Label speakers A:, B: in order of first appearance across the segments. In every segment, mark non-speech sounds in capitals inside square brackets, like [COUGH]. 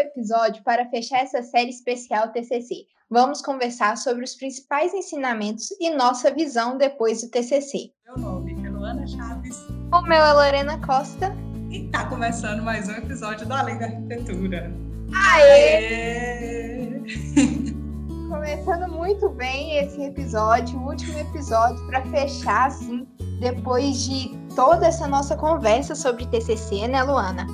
A: episódio para fechar essa série especial TCC. Vamos conversar sobre os principais ensinamentos e nossa visão depois do TCC.
B: Meu nome é Luana Chaves.
A: O meu é Lorena Costa.
B: E está começando mais um episódio do Além da Arquitetura.
A: Aê! Aê! [LAUGHS] Começando muito bem esse episódio, o último episódio para fechar assim, depois de toda essa nossa conversa sobre TCC, né, Luana?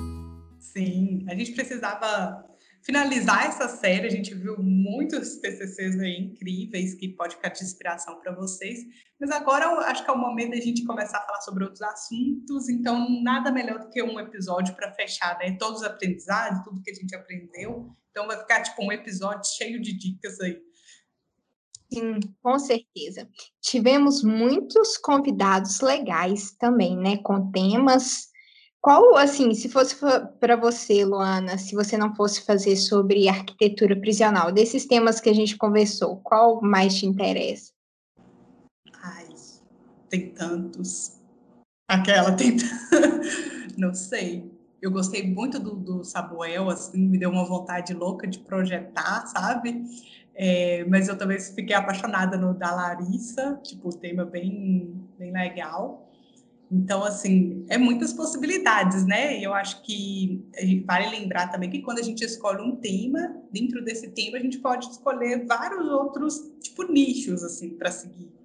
B: Sim, a gente precisava finalizar essa série. A gente viu muitos TCCs aí incríveis que pode ficar de inspiração para vocês. Mas agora acho que é o momento da gente começar a falar sobre outros assuntos. Então, nada melhor do que um episódio para fechar, né? Todos os aprendizados, tudo que a gente aprendeu. Então, vai ficar tipo um episódio cheio de dicas aí.
A: Sim, com certeza. Tivemos muitos convidados legais também, né? Com temas qual, assim, se fosse para você, Luana, se você não fosse fazer sobre arquitetura prisional, desses temas que a gente conversou, qual mais te interessa?
B: Ai, tem tantos. Aquela tem. [LAUGHS] não sei. Eu gostei muito do, do Samuel, assim, me deu uma vontade louca de projetar, sabe? É, mas eu também fiquei apaixonada no da Larissa, tipo, tema bem, bem legal. Então, assim, é muitas possibilidades, né? E eu acho que vale lembrar também que quando a gente escolhe um tema, dentro desse tema a gente pode escolher vários outros, tipo, nichos, assim, para seguir.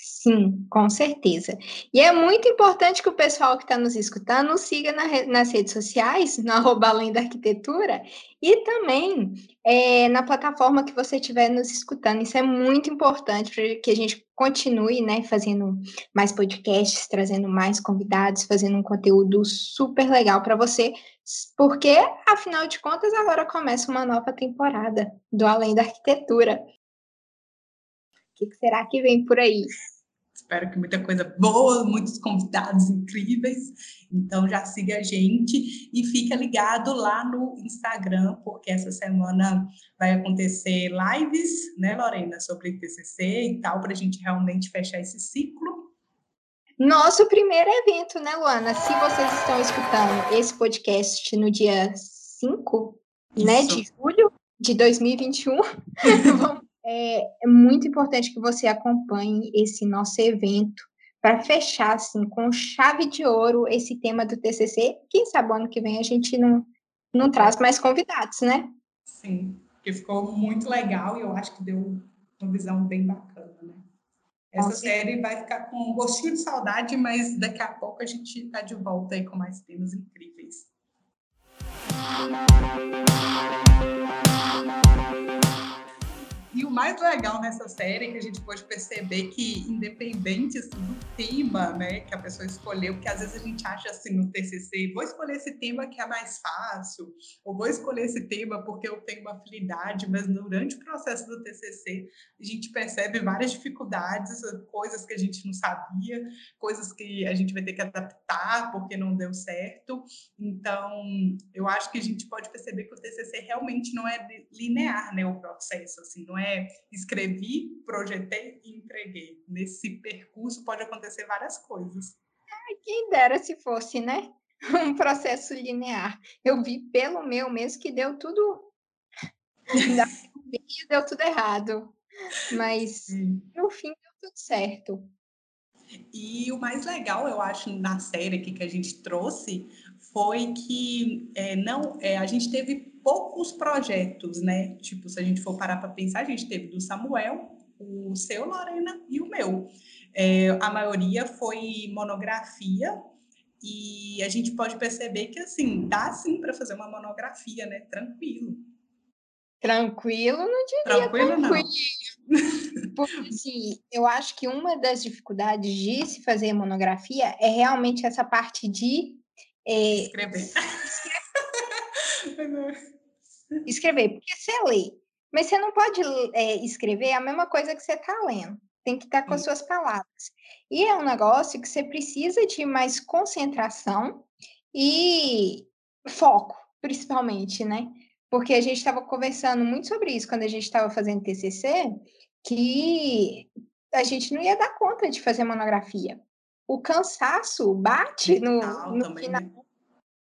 A: Sim, com certeza. E é muito importante que o pessoal que está nos escutando nos siga na, nas redes sociais, no [LAUGHS] arroba além da arquitetura, e também é, na plataforma que você estiver nos escutando. Isso é muito importante para que a gente continue né, fazendo mais podcasts, trazendo mais convidados, fazendo um conteúdo super legal para você, porque, afinal de contas, agora começa uma nova temporada do Além da Arquitetura que, que será que vem por aí?
B: Espero que muita coisa boa, muitos convidados incríveis. Então já siga a gente e fica ligado lá no Instagram, porque essa semana vai acontecer lives, né, Lorena, sobre TCC e tal, para a gente realmente fechar esse ciclo.
A: Nosso primeiro evento, né, Luana? Se vocês estão escutando esse podcast no dia 5, né, de julho de 2021, [LAUGHS] vamos é, é muito importante que você acompanhe esse nosso evento para fechar assim com chave de ouro esse tema do TCC. Quem sabe ano que vem a gente não, não traz mais convidados, né?
B: Sim, porque ficou muito legal e eu acho que deu uma visão bem bacana, né? Essa série vai ficar com um gostinho de saudade, mas daqui a pouco a gente está de volta aí com mais temas incríveis. E o mais legal nessa série é que a gente pode perceber que, independente assim, do tema né, que a pessoa escolheu, porque às vezes a gente acha assim no TCC, vou escolher esse tema que é mais fácil, ou vou escolher esse tema porque eu tenho uma afinidade, mas durante o processo do TCC a gente percebe várias dificuldades, coisas que a gente não sabia, coisas que a gente vai ter que adaptar porque não deu certo. Então, eu acho que a gente pode perceber que o TCC realmente não é linear, né, o processo, assim, não é é escrevi, projetei e entreguei. Nesse percurso pode acontecer várias coisas.
A: Ai, quem dera se fosse, né? [LAUGHS] Um processo linear. Eu vi pelo meu mesmo que deu tudo. [LAUGHS] deu tudo errado. Mas no fim deu tudo certo.
B: E o mais legal, eu acho, na série aqui que a gente trouxe foi que é, não, é, a gente teve poucos projetos, né? Tipo, se a gente for parar para pensar, a gente teve do Samuel, o seu, Lorena, e o meu. É, a maioria foi monografia, e a gente pode perceber que, assim, dá sim para fazer uma monografia, né? Tranquilo.
A: Tranquilo, não diria tranquilo. tranquilo. Não. [LAUGHS] Porque, assim, eu acho que uma das dificuldades de se fazer monografia é realmente essa parte de...
B: É, escrever. [LAUGHS]
A: escrever. porque você lê, mas você não pode é, escrever a mesma coisa que você está lendo. Tem que estar tá com as suas palavras. E é um negócio que você precisa de mais concentração e foco, principalmente, né? Porque a gente estava conversando muito sobre isso quando a gente estava fazendo TCC, que a gente não ia dar conta de fazer monografia. O cansaço bate no, no final. Né?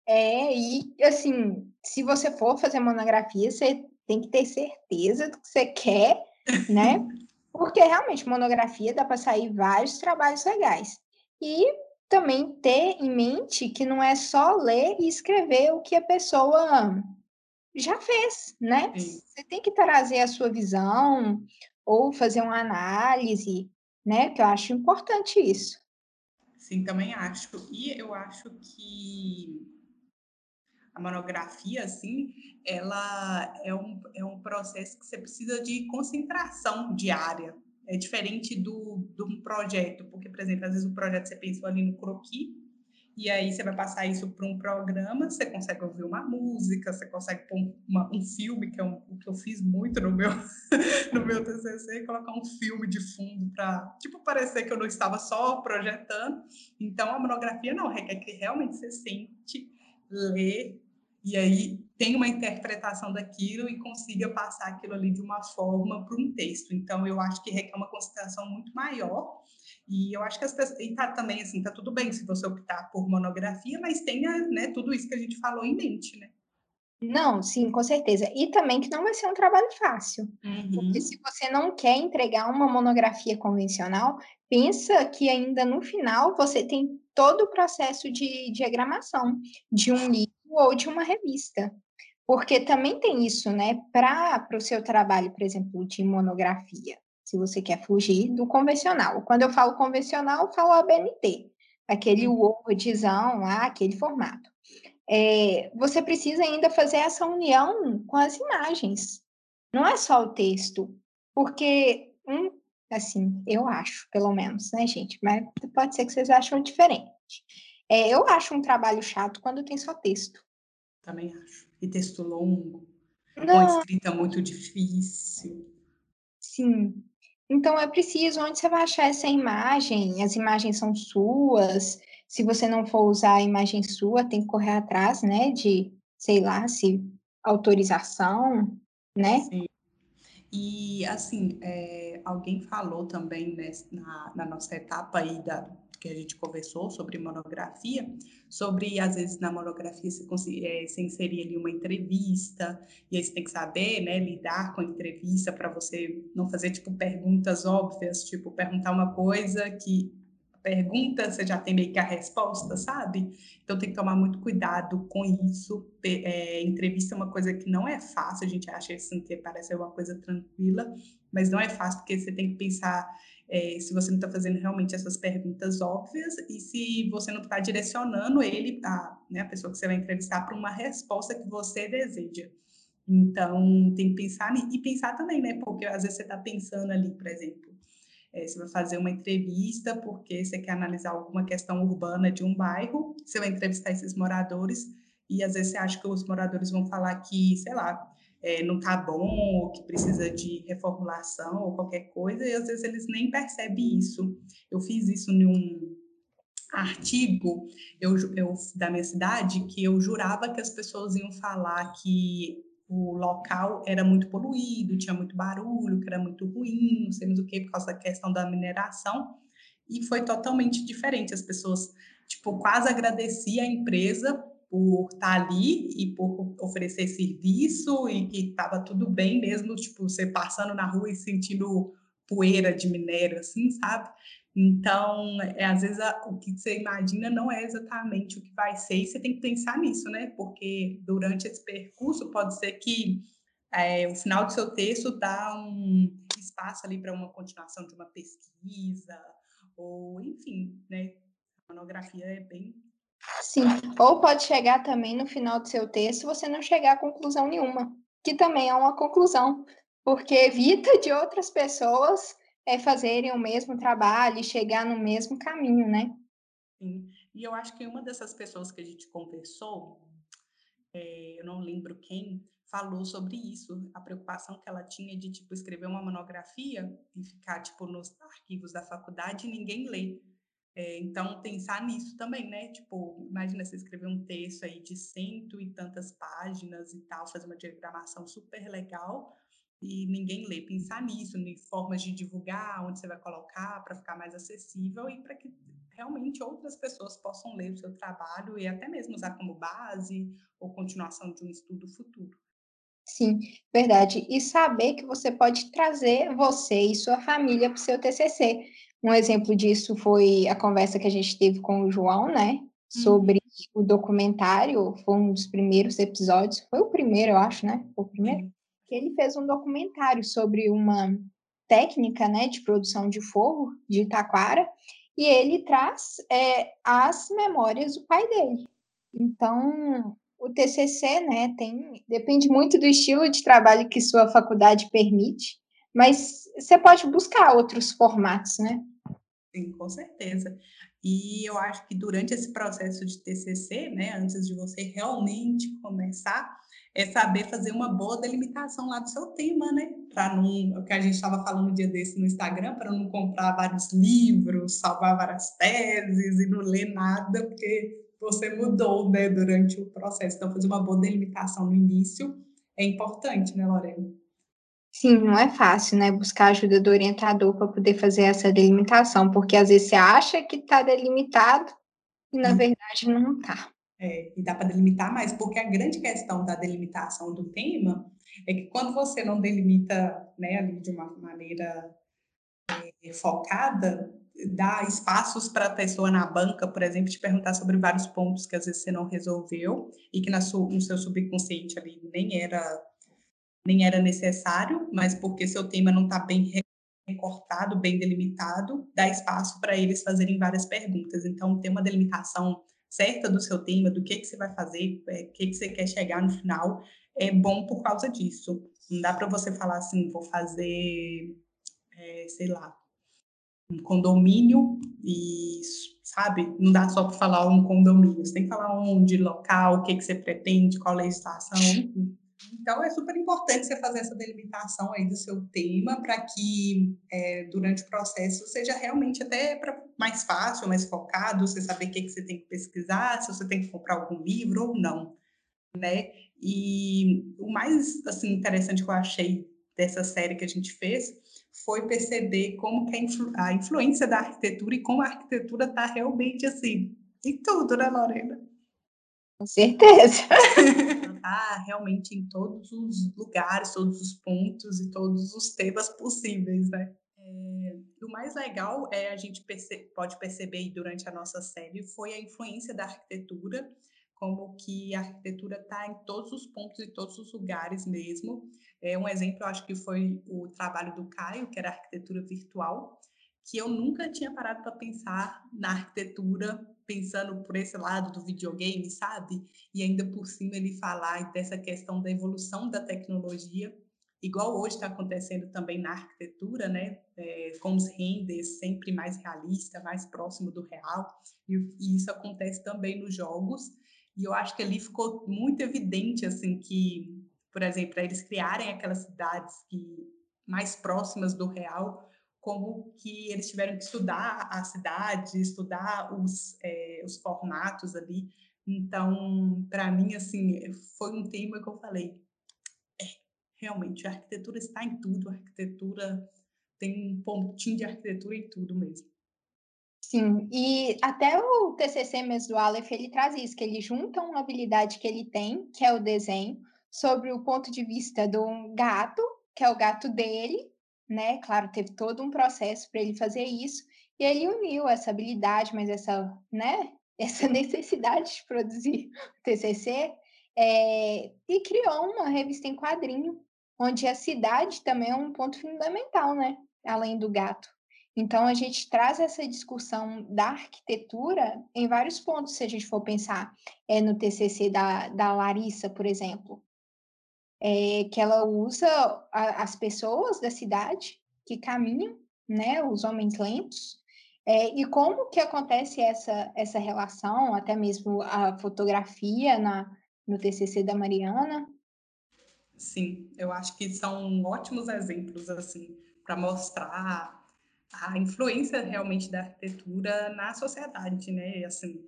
A: É, e assim, se você for fazer monografia, você tem que ter certeza do que você quer, né? [LAUGHS] Porque realmente monografia dá para sair vários trabalhos legais. E também ter em mente que não é só ler e escrever o que a pessoa já fez, né? Sim. Você tem que trazer a sua visão ou fazer uma análise, né? Que eu acho importante isso.
B: Sim, também acho. E eu acho que a monografia, assim, ela é um, é um processo que você precisa de concentração diária, é diferente do, um projeto, porque, por exemplo, às vezes o projeto você pensou ali no croquis, e aí você vai passar isso para um programa, você consegue ouvir uma música, você consegue pôr uma, um filme, que é um, o que eu fiz muito no meu, [LAUGHS] no meu TCC, colocar um filme de fundo para, tipo, parecer que eu não estava só projetando. Então, a monografia não, requer que realmente você sente, lê, e aí tem uma interpretação daquilo e consiga passar aquilo ali de uma forma para um texto. Então, eu acho que requer uma consideração muito maior. E eu acho que as pessoas. E tá também assim, tá tudo bem se você optar por monografia, mas tenha né, tudo isso que a gente falou em mente, né?
A: Não, sim, com certeza. E também que não vai ser um trabalho fácil. Uhum. Porque se você não quer entregar uma monografia convencional, pensa que ainda no final você tem todo o processo de diagramação de um livro ou de uma revista. Porque também tem isso, né? Para o seu trabalho, por exemplo, de monografia, se você quer fugir do convencional. Quando eu falo convencional, eu falo ABNT, aquele Wordzão lá, aquele formato. É, você precisa ainda fazer essa união com as imagens. Não é só o texto, porque, hum, assim, eu acho, pelo menos, né, gente? Mas pode ser que vocês acham diferente. É, eu acho um trabalho chato quando tem só texto.
B: Também acho. E texto longo, Não. com escrita muito difícil.
A: Sim. Então é preciso, onde você vai achar essa imagem? As imagens são suas. Se você não for usar a imagem sua, tem que correr atrás, né? De, sei lá, se autorização, né? Sim.
B: E assim, é, alguém falou também né, na, na nossa etapa aí da, que a gente conversou sobre monografia, sobre, às vezes, na monografia você, é, você inserir ali uma entrevista, e aí você tem que saber, né, lidar com a entrevista para você não fazer, tipo, perguntas óbvias, tipo, perguntar uma coisa que pergunta, você já tem meio que a resposta, sabe? Então tem que tomar muito cuidado com isso. É, entrevista é uma coisa que não é fácil, a gente acha assim, que parece uma coisa tranquila, mas não é fácil porque você tem que pensar é, se você não está fazendo realmente essas perguntas óbvias e se você não está direcionando ele, a, né, a pessoa que você vai entrevistar, para uma resposta que você deseja. Então, tem que pensar e pensar também, né? Porque às vezes você está pensando ali, por exemplo, é, você vai fazer uma entrevista porque você quer analisar alguma questão urbana de um bairro, você vai entrevistar esses moradores e às vezes você acha que os moradores vão falar que, sei lá, é, não está bom, ou que precisa de reformulação ou qualquer coisa, e às vezes eles nem percebem isso. Eu fiz isso em um artigo eu, eu, da minha cidade que eu jurava que as pessoas iam falar que o local era muito poluído, tinha muito barulho, que era muito ruim, não sei mais o que, por causa da questão da mineração, e foi totalmente diferente. As pessoas, tipo, quase agradeciam a empresa por estar tá ali e por oferecer serviço e que estava tudo bem mesmo, tipo, você passando na rua e sentindo poeira de minério, assim, sabe? Então, é, às vezes, a, o que você imagina não é exatamente o que vai ser, e você tem que pensar nisso, né? Porque durante esse percurso pode ser que é, o final do seu texto dá um espaço ali para uma continuação de uma pesquisa, ou enfim, né? A monografia é bem
A: Sim, ou pode chegar também no final do seu texto você não chegar a conclusão nenhuma, que também é uma conclusão, porque evita de outras pessoas é, fazerem o mesmo trabalho e chegar no mesmo caminho, né?
B: Sim, e eu acho que uma dessas pessoas que a gente conversou, é, eu não lembro quem, falou sobre isso, a preocupação que ela tinha de, tipo, escrever uma monografia e ficar, tipo, nos arquivos da faculdade e ninguém lê. É, então, pensar nisso também, né? Tipo, imagina você escrever um texto aí de cento e tantas páginas e tal, fazer uma diagramação super legal e ninguém lê. Pensar nisso, em formas de divulgar, onde você vai colocar para ficar mais acessível e para que realmente outras pessoas possam ler o seu trabalho e até mesmo usar como base ou continuação de um estudo futuro.
A: Sim, verdade. E saber que você pode trazer você e sua família para o seu TCC. Um exemplo disso foi a conversa que a gente teve com o João, né? Sobre uhum. o documentário, foi um dos primeiros episódios, foi o primeiro, eu acho, né? Foi o primeiro. Que ele fez um documentário sobre uma técnica, né, de produção de forro de Itaquara, e ele traz é, as memórias do pai dele. Então, o TCC, né, tem, depende muito do estilo de trabalho que sua faculdade permite, mas você pode buscar outros formatos, né?
B: Sim, com certeza. E eu acho que durante esse processo de TCC, né, antes de você realmente começar, é saber fazer uma boa delimitação lá do seu tema, né? Para não, o que a gente estava falando um dia desse no Instagram, para não comprar vários livros, salvar várias teses e não ler nada, porque você mudou, né, durante o processo. Então, fazer uma boa delimitação no início é importante, né, Lorena?
A: Sim, não é fácil, né? Buscar ajuda do orientador para poder fazer essa delimitação, porque às vezes você acha que está delimitado e na hum. verdade não está.
B: É, e dá para delimitar mais, porque a grande questão da delimitação do tema é que quando você não delimita né, ali de uma maneira é, focada, dá espaços para a pessoa na banca, por exemplo, te perguntar sobre vários pontos que às vezes você não resolveu e que na sua, no seu subconsciente ali nem era nem era necessário, mas porque seu tema não está bem recortado, bem delimitado, dá espaço para eles fazerem várias perguntas. Então, ter uma delimitação certa do seu tema, do que, que você vai fazer, o é, que, que você quer chegar no final, é bom por causa disso. Não dá para você falar assim, vou fazer, é, sei lá, um condomínio e, sabe, não dá só para falar um condomínio, você tem que falar onde, local, o que, que você pretende, qual legislação, enfim. Então, é super importante você fazer essa delimitação aí do seu tema para que é, durante o processo seja realmente até mais fácil, mais focado, você saber o que, que você tem que pesquisar, se você tem que comprar algum livro ou não, né? E o mais assim interessante que eu achei dessa série que a gente fez foi perceber como que a, influ a influência da arquitetura e como a arquitetura está realmente assim em tudo, né, Lorena?
A: Com certeza.
B: Está [LAUGHS] realmente em todos os lugares, todos os pontos e todos os temas possíveis, né? É, o mais legal é a gente perce pode perceber durante a nossa série foi a influência da arquitetura, como que a arquitetura está em todos os pontos e todos os lugares mesmo. É, um exemplo, eu acho que foi o trabalho do Caio, que era arquitetura virtual, que eu nunca tinha parado para pensar na arquitetura, pensando por esse lado do videogame, sabe? E ainda por cima ele falar dessa questão da evolução da tecnologia, igual hoje está acontecendo também na arquitetura, né? É, com os renders sempre mais realista, mais próximo do real, e, e isso acontece também nos jogos. E eu acho que ali ficou muito evidente, assim, que, por exemplo, eles criarem aquelas cidades que mais próximas do real, como que eles tiveram que estudar a cidade, estudar os, é, os formatos ali. Então, para mim, assim, foi um tema que eu falei, é, realmente, a arquitetura está em tudo, a arquitetura tem um pontinho de arquitetura em tudo mesmo.
A: Sim, e até o TCC mesmo do Aleph, ele traz isso, que ele junta uma habilidade que ele tem, que é o desenho, sobre o ponto de vista um gato, que é o gato dele, né? Claro, teve todo um processo para ele fazer isso, e ele uniu essa habilidade, mas essa, né? [LAUGHS] Essa necessidade de produzir o TCC, é, e criou uma revista em quadrinho, onde a cidade também é um ponto fundamental, né? Além do gato. Então, a gente traz essa discussão da arquitetura em vários pontos, se a gente for pensar é, no TCC da, da Larissa, por exemplo é, que ela usa a, as pessoas da cidade que caminham, né, os homens lentos, é, e como que acontece essa, essa relação, até mesmo a fotografia na, no TCC da Mariana?
B: Sim, eu acho que são ótimos exemplos assim para mostrar a influência realmente da arquitetura na sociedade, né? Assim,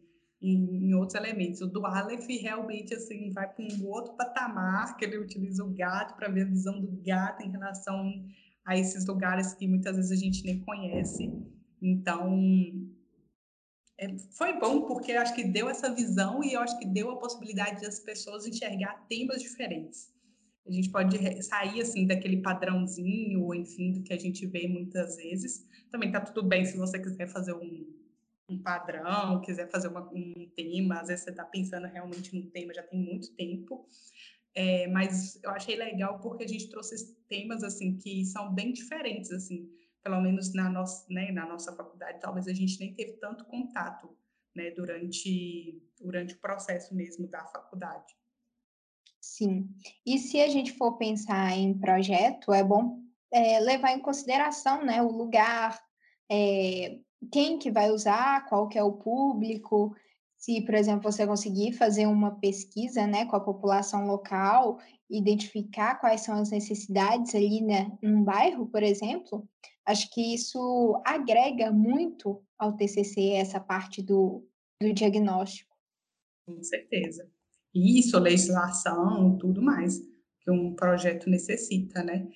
B: em, em, outros elementos. O do Aleph realmente assim vai para um outro patamar, que ele utiliza o gato para ver a visão do gato em relação a esses lugares que muitas vezes a gente nem conhece. Então, é, foi bom porque eu acho que deu essa visão e eu acho que deu a possibilidade das pessoas enxergar temas diferentes. A gente pode sair assim daquele padrãozinho, enfim, do que a gente vê muitas vezes. Também tá tudo bem se você quiser fazer um, um padrão, quiser fazer uma, um tema, às vezes você está pensando realmente num tema já tem muito tempo. É, mas eu achei legal porque a gente trouxe temas assim que são bem diferentes assim pelo menos na nossa, né, na nossa faculdade, talvez a gente nem teve tanto contato né, durante, durante o processo mesmo da faculdade.
A: Sim. E se a gente for pensar em projeto, é bom é, levar em consideração né, o lugar, é, quem que vai usar, qual que é o público, se, por exemplo, você conseguir fazer uma pesquisa né, com a população local, identificar quais são as necessidades ali né, num bairro, por exemplo, Acho que isso agrega muito ao TCC, essa parte do, do diagnóstico.
B: Com certeza. Isso, legislação, tudo mais que um projeto necessita, né?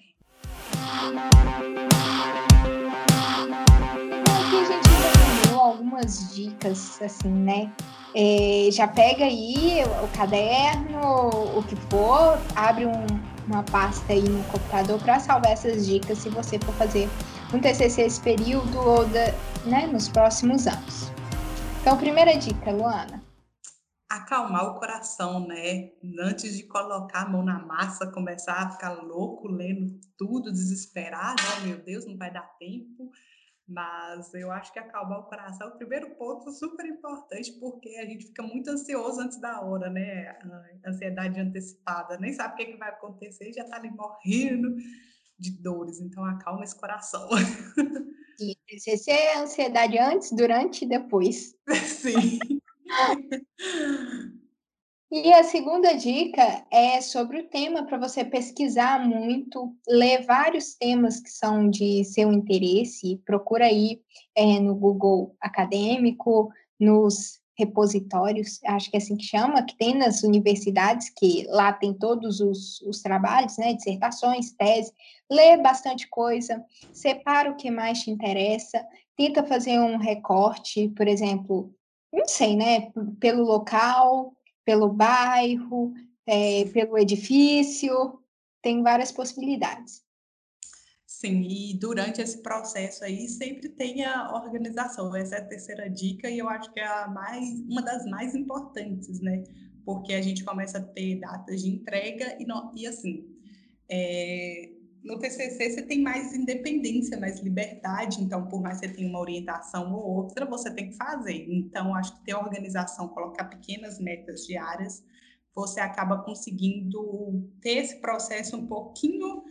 A: Dicas, assim, né? É, já pega aí o caderno, o que for, abre um, uma pasta aí no computador para salvar essas dicas se você for fazer um TCC esse período ou da, né, nos próximos anos. Então, primeira dica, Luana.
B: Acalmar o coração, né? Antes de colocar a mão na massa, começar a ficar louco, lendo tudo, desesperado, oh, meu Deus, não vai dar tempo. Mas eu acho que acalmar o coração é o primeiro ponto super importante, porque a gente fica muito ansioso antes da hora, né? A ansiedade antecipada, nem sabe o que, é que vai acontecer, já tá ali morrendo de dores. Então, acalma esse coração.
A: Esse é a ansiedade antes, durante e depois. [LAUGHS]
B: Sim. [LAUGHS]
A: E a segunda dica é sobre o tema para você pesquisar muito, ler vários temas que são de seu interesse. Procura aí é, no Google Acadêmico, nos repositórios, acho que é assim que chama, que tem nas universidades, que lá tem todos os, os trabalhos, né, dissertações, tese, lê bastante coisa, separa o que mais te interessa, tenta fazer um recorte, por exemplo, não sei, né, pelo local, pelo bairro, é, pelo edifício, tem várias possibilidades.
B: Sim, e durante esse processo aí sempre tem a organização. Essa é a terceira dica e eu acho que é a mais, uma das mais importantes, né? Porque a gente começa a ter datas de entrega e, não, e assim, é, no TCC você tem mais independência, mais liberdade, então por mais que você tenha uma orientação ou outra, você tem que fazer. Então acho que ter organização, colocar pequenas metas diárias, você acaba conseguindo ter esse processo um pouquinho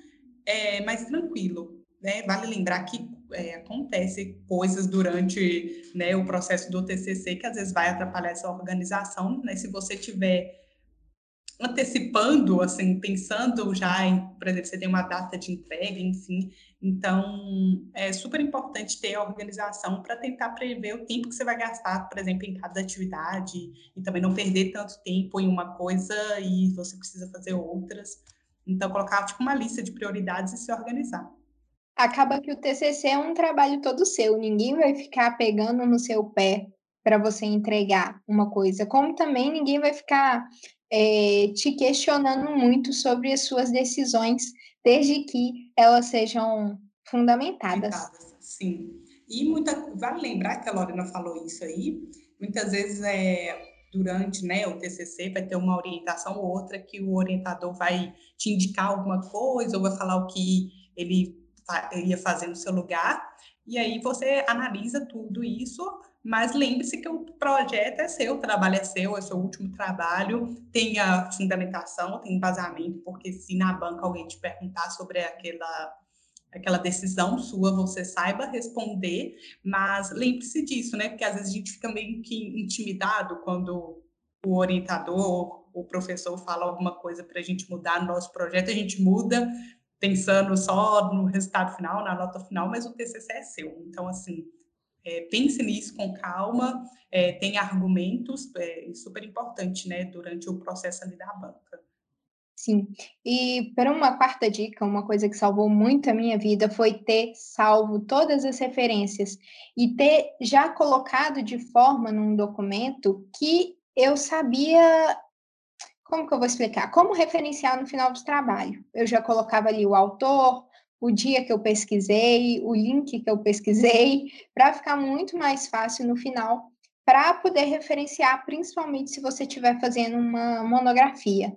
B: é, mais tranquilo. Né? Vale lembrar que é, acontece coisas durante né, o processo do TCC que às vezes vai atrapalhar essa organização, né? Se você tiver antecipando, assim, pensando já em, por exemplo, você tem uma data de entrega, enfim, então é super importante ter a organização para tentar prever o tempo que você vai gastar, por exemplo, em cada atividade e também não perder tanto tempo em uma coisa e você precisa fazer outras. Então, colocar tipo uma lista de prioridades e se organizar.
A: Acaba que o TCC é um trabalho todo seu, ninguém vai ficar pegando no seu pé para você entregar uma coisa, como também ninguém vai ficar é, te questionando muito sobre as suas decisões, desde que elas sejam fundamentadas.
B: Sim. E muita, vale lembrar que a Lorena falou isso aí, muitas vezes é, durante né, o TCC vai ter uma orientação ou outra que o orientador vai te indicar alguma coisa ou vai falar o que ele ia fazer no seu lugar. E aí você analisa tudo isso, mas lembre-se que o projeto é seu, o trabalho é seu, é seu último trabalho, tem a fundamentação, tem embasamento, porque se na banca alguém te perguntar sobre aquela aquela decisão sua, você saiba responder, mas lembre-se disso, né? Porque às vezes a gente fica meio que intimidado quando o orientador, o professor fala alguma coisa para a gente mudar no nosso projeto, a gente muda pensando só no resultado final, na nota final, mas o TCC é seu. Então, assim, é, pense nisso com calma, é, tem argumentos, é super importante, né, durante o processo ali da banca.
A: Sim. E para uma quarta dica, uma coisa que salvou muito a minha vida foi ter salvo todas as referências e ter já colocado de forma num documento que eu sabia. Como que eu vou explicar? Como referenciar no final do trabalho. Eu já colocava ali o autor, o dia que eu pesquisei, o link que eu pesquisei, [LAUGHS] para ficar muito mais fácil no final, para poder referenciar, principalmente se você estiver fazendo uma monografia.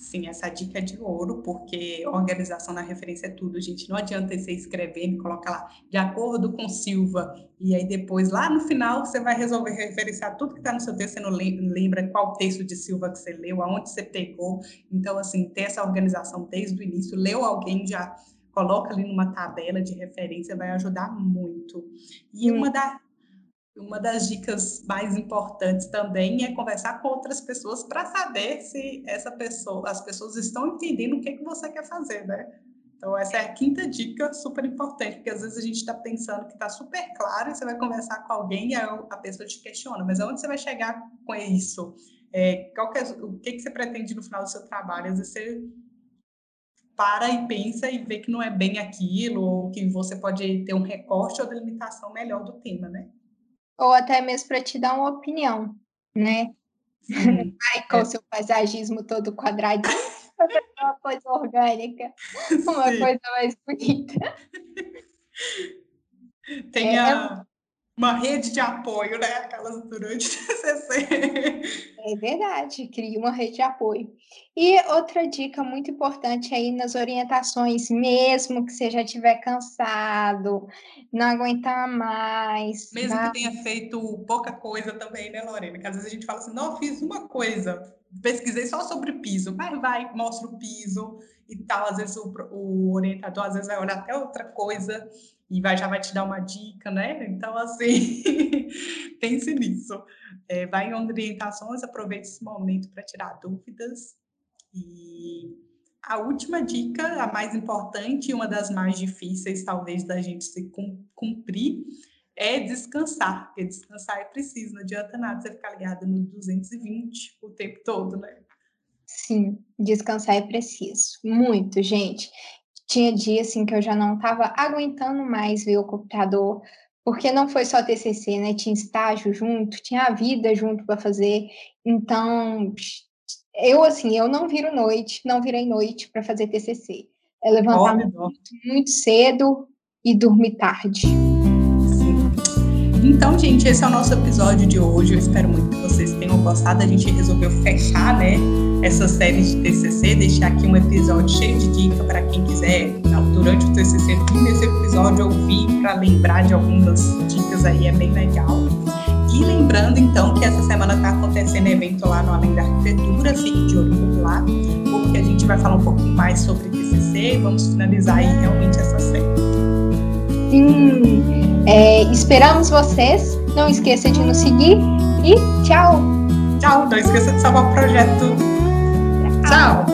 B: Sim, essa dica é de ouro, porque organização na referência é tudo, gente. Não adianta você escrevendo e colocar lá, de acordo com Silva, e aí depois, lá no final, você vai resolver referenciar tudo que está no seu texto, você não lembra qual texto de Silva que você leu, aonde você pegou. Então, assim, ter essa organização desde o início, leu alguém, já coloca ali numa tabela de referência, vai ajudar muito. E uma da, uma das dicas mais importantes também é conversar com outras pessoas para saber se essa pessoa, as pessoas estão entendendo o que, é que você quer fazer, né? Então, essa é a quinta dica super importante, porque às vezes a gente está pensando que está super claro e você vai conversar com alguém e a pessoa te questiona, mas aonde você vai chegar com isso? É, qual que é, o que, que você pretende no final do seu trabalho? Às vezes você para e pensa e vê que não é bem aquilo, ou que você pode ter um recorte ou delimitação melhor do tema, né?
A: Ou até mesmo para te dar uma opinião, né? [LAUGHS] Ai, com o é. seu paisagismo todo quadradinho, [LAUGHS] uma coisa orgânica, uma Sim. coisa mais bonita.
B: Tem é, a, uma rede de apoio, né? Aquelas durante o TCC.
A: É verdade, cria uma rede de apoio. E outra dica muito importante aí nas orientações, mesmo que você já estiver cansado, não aguentar mais.
B: Mesmo que tenha feito pouca coisa também, né, Lorena? Que às vezes a gente fala assim, não, fiz uma coisa, pesquisei só sobre piso, mas vai, mostra o piso e tal. Às vezes o, o orientador às vezes vai olhar até outra coisa e vai, já vai te dar uma dica, né? Então, assim, [LAUGHS] pense nisso. É, vai em orientações, aproveite esse momento para tirar dúvidas. E a última dica, a mais importante, uma das mais difíceis, talvez, da gente se cumprir, é descansar, porque descansar é preciso, não adianta nada você ficar ligado no 220 o tempo todo, né?
A: Sim, descansar é preciso. Muito, gente. Tinha dia assim que eu já não estava aguentando mais ver o computador, porque não foi só TCC, né? Tinha estágio junto, tinha a vida junto para fazer. Então, eu assim, eu não viro noite, não virei noite para fazer TCC. É levantar muito, muito cedo e dormir tarde.
B: Sim. Então, gente, esse é o nosso episódio de hoje. Eu espero muito que vocês gostado. A gente resolveu fechar, né? essa série de TCC, deixar aqui um episódio cheio de dica para quem quiser, durante o TCC, no fim desse episódio, ouvir para lembrar de algumas dicas aí, é bem legal. E lembrando, então, que essa semana está acontecendo evento lá no Além da Arquitetura, fique de olho por lá, porque a gente vai falar um pouquinho mais sobre TCC e vamos finalizar aí realmente essa série.
A: Sim, é, esperamos vocês. Não esqueça de nos seguir e tchau!
B: Tchau, não esqueça de salvar o projeto Tchau!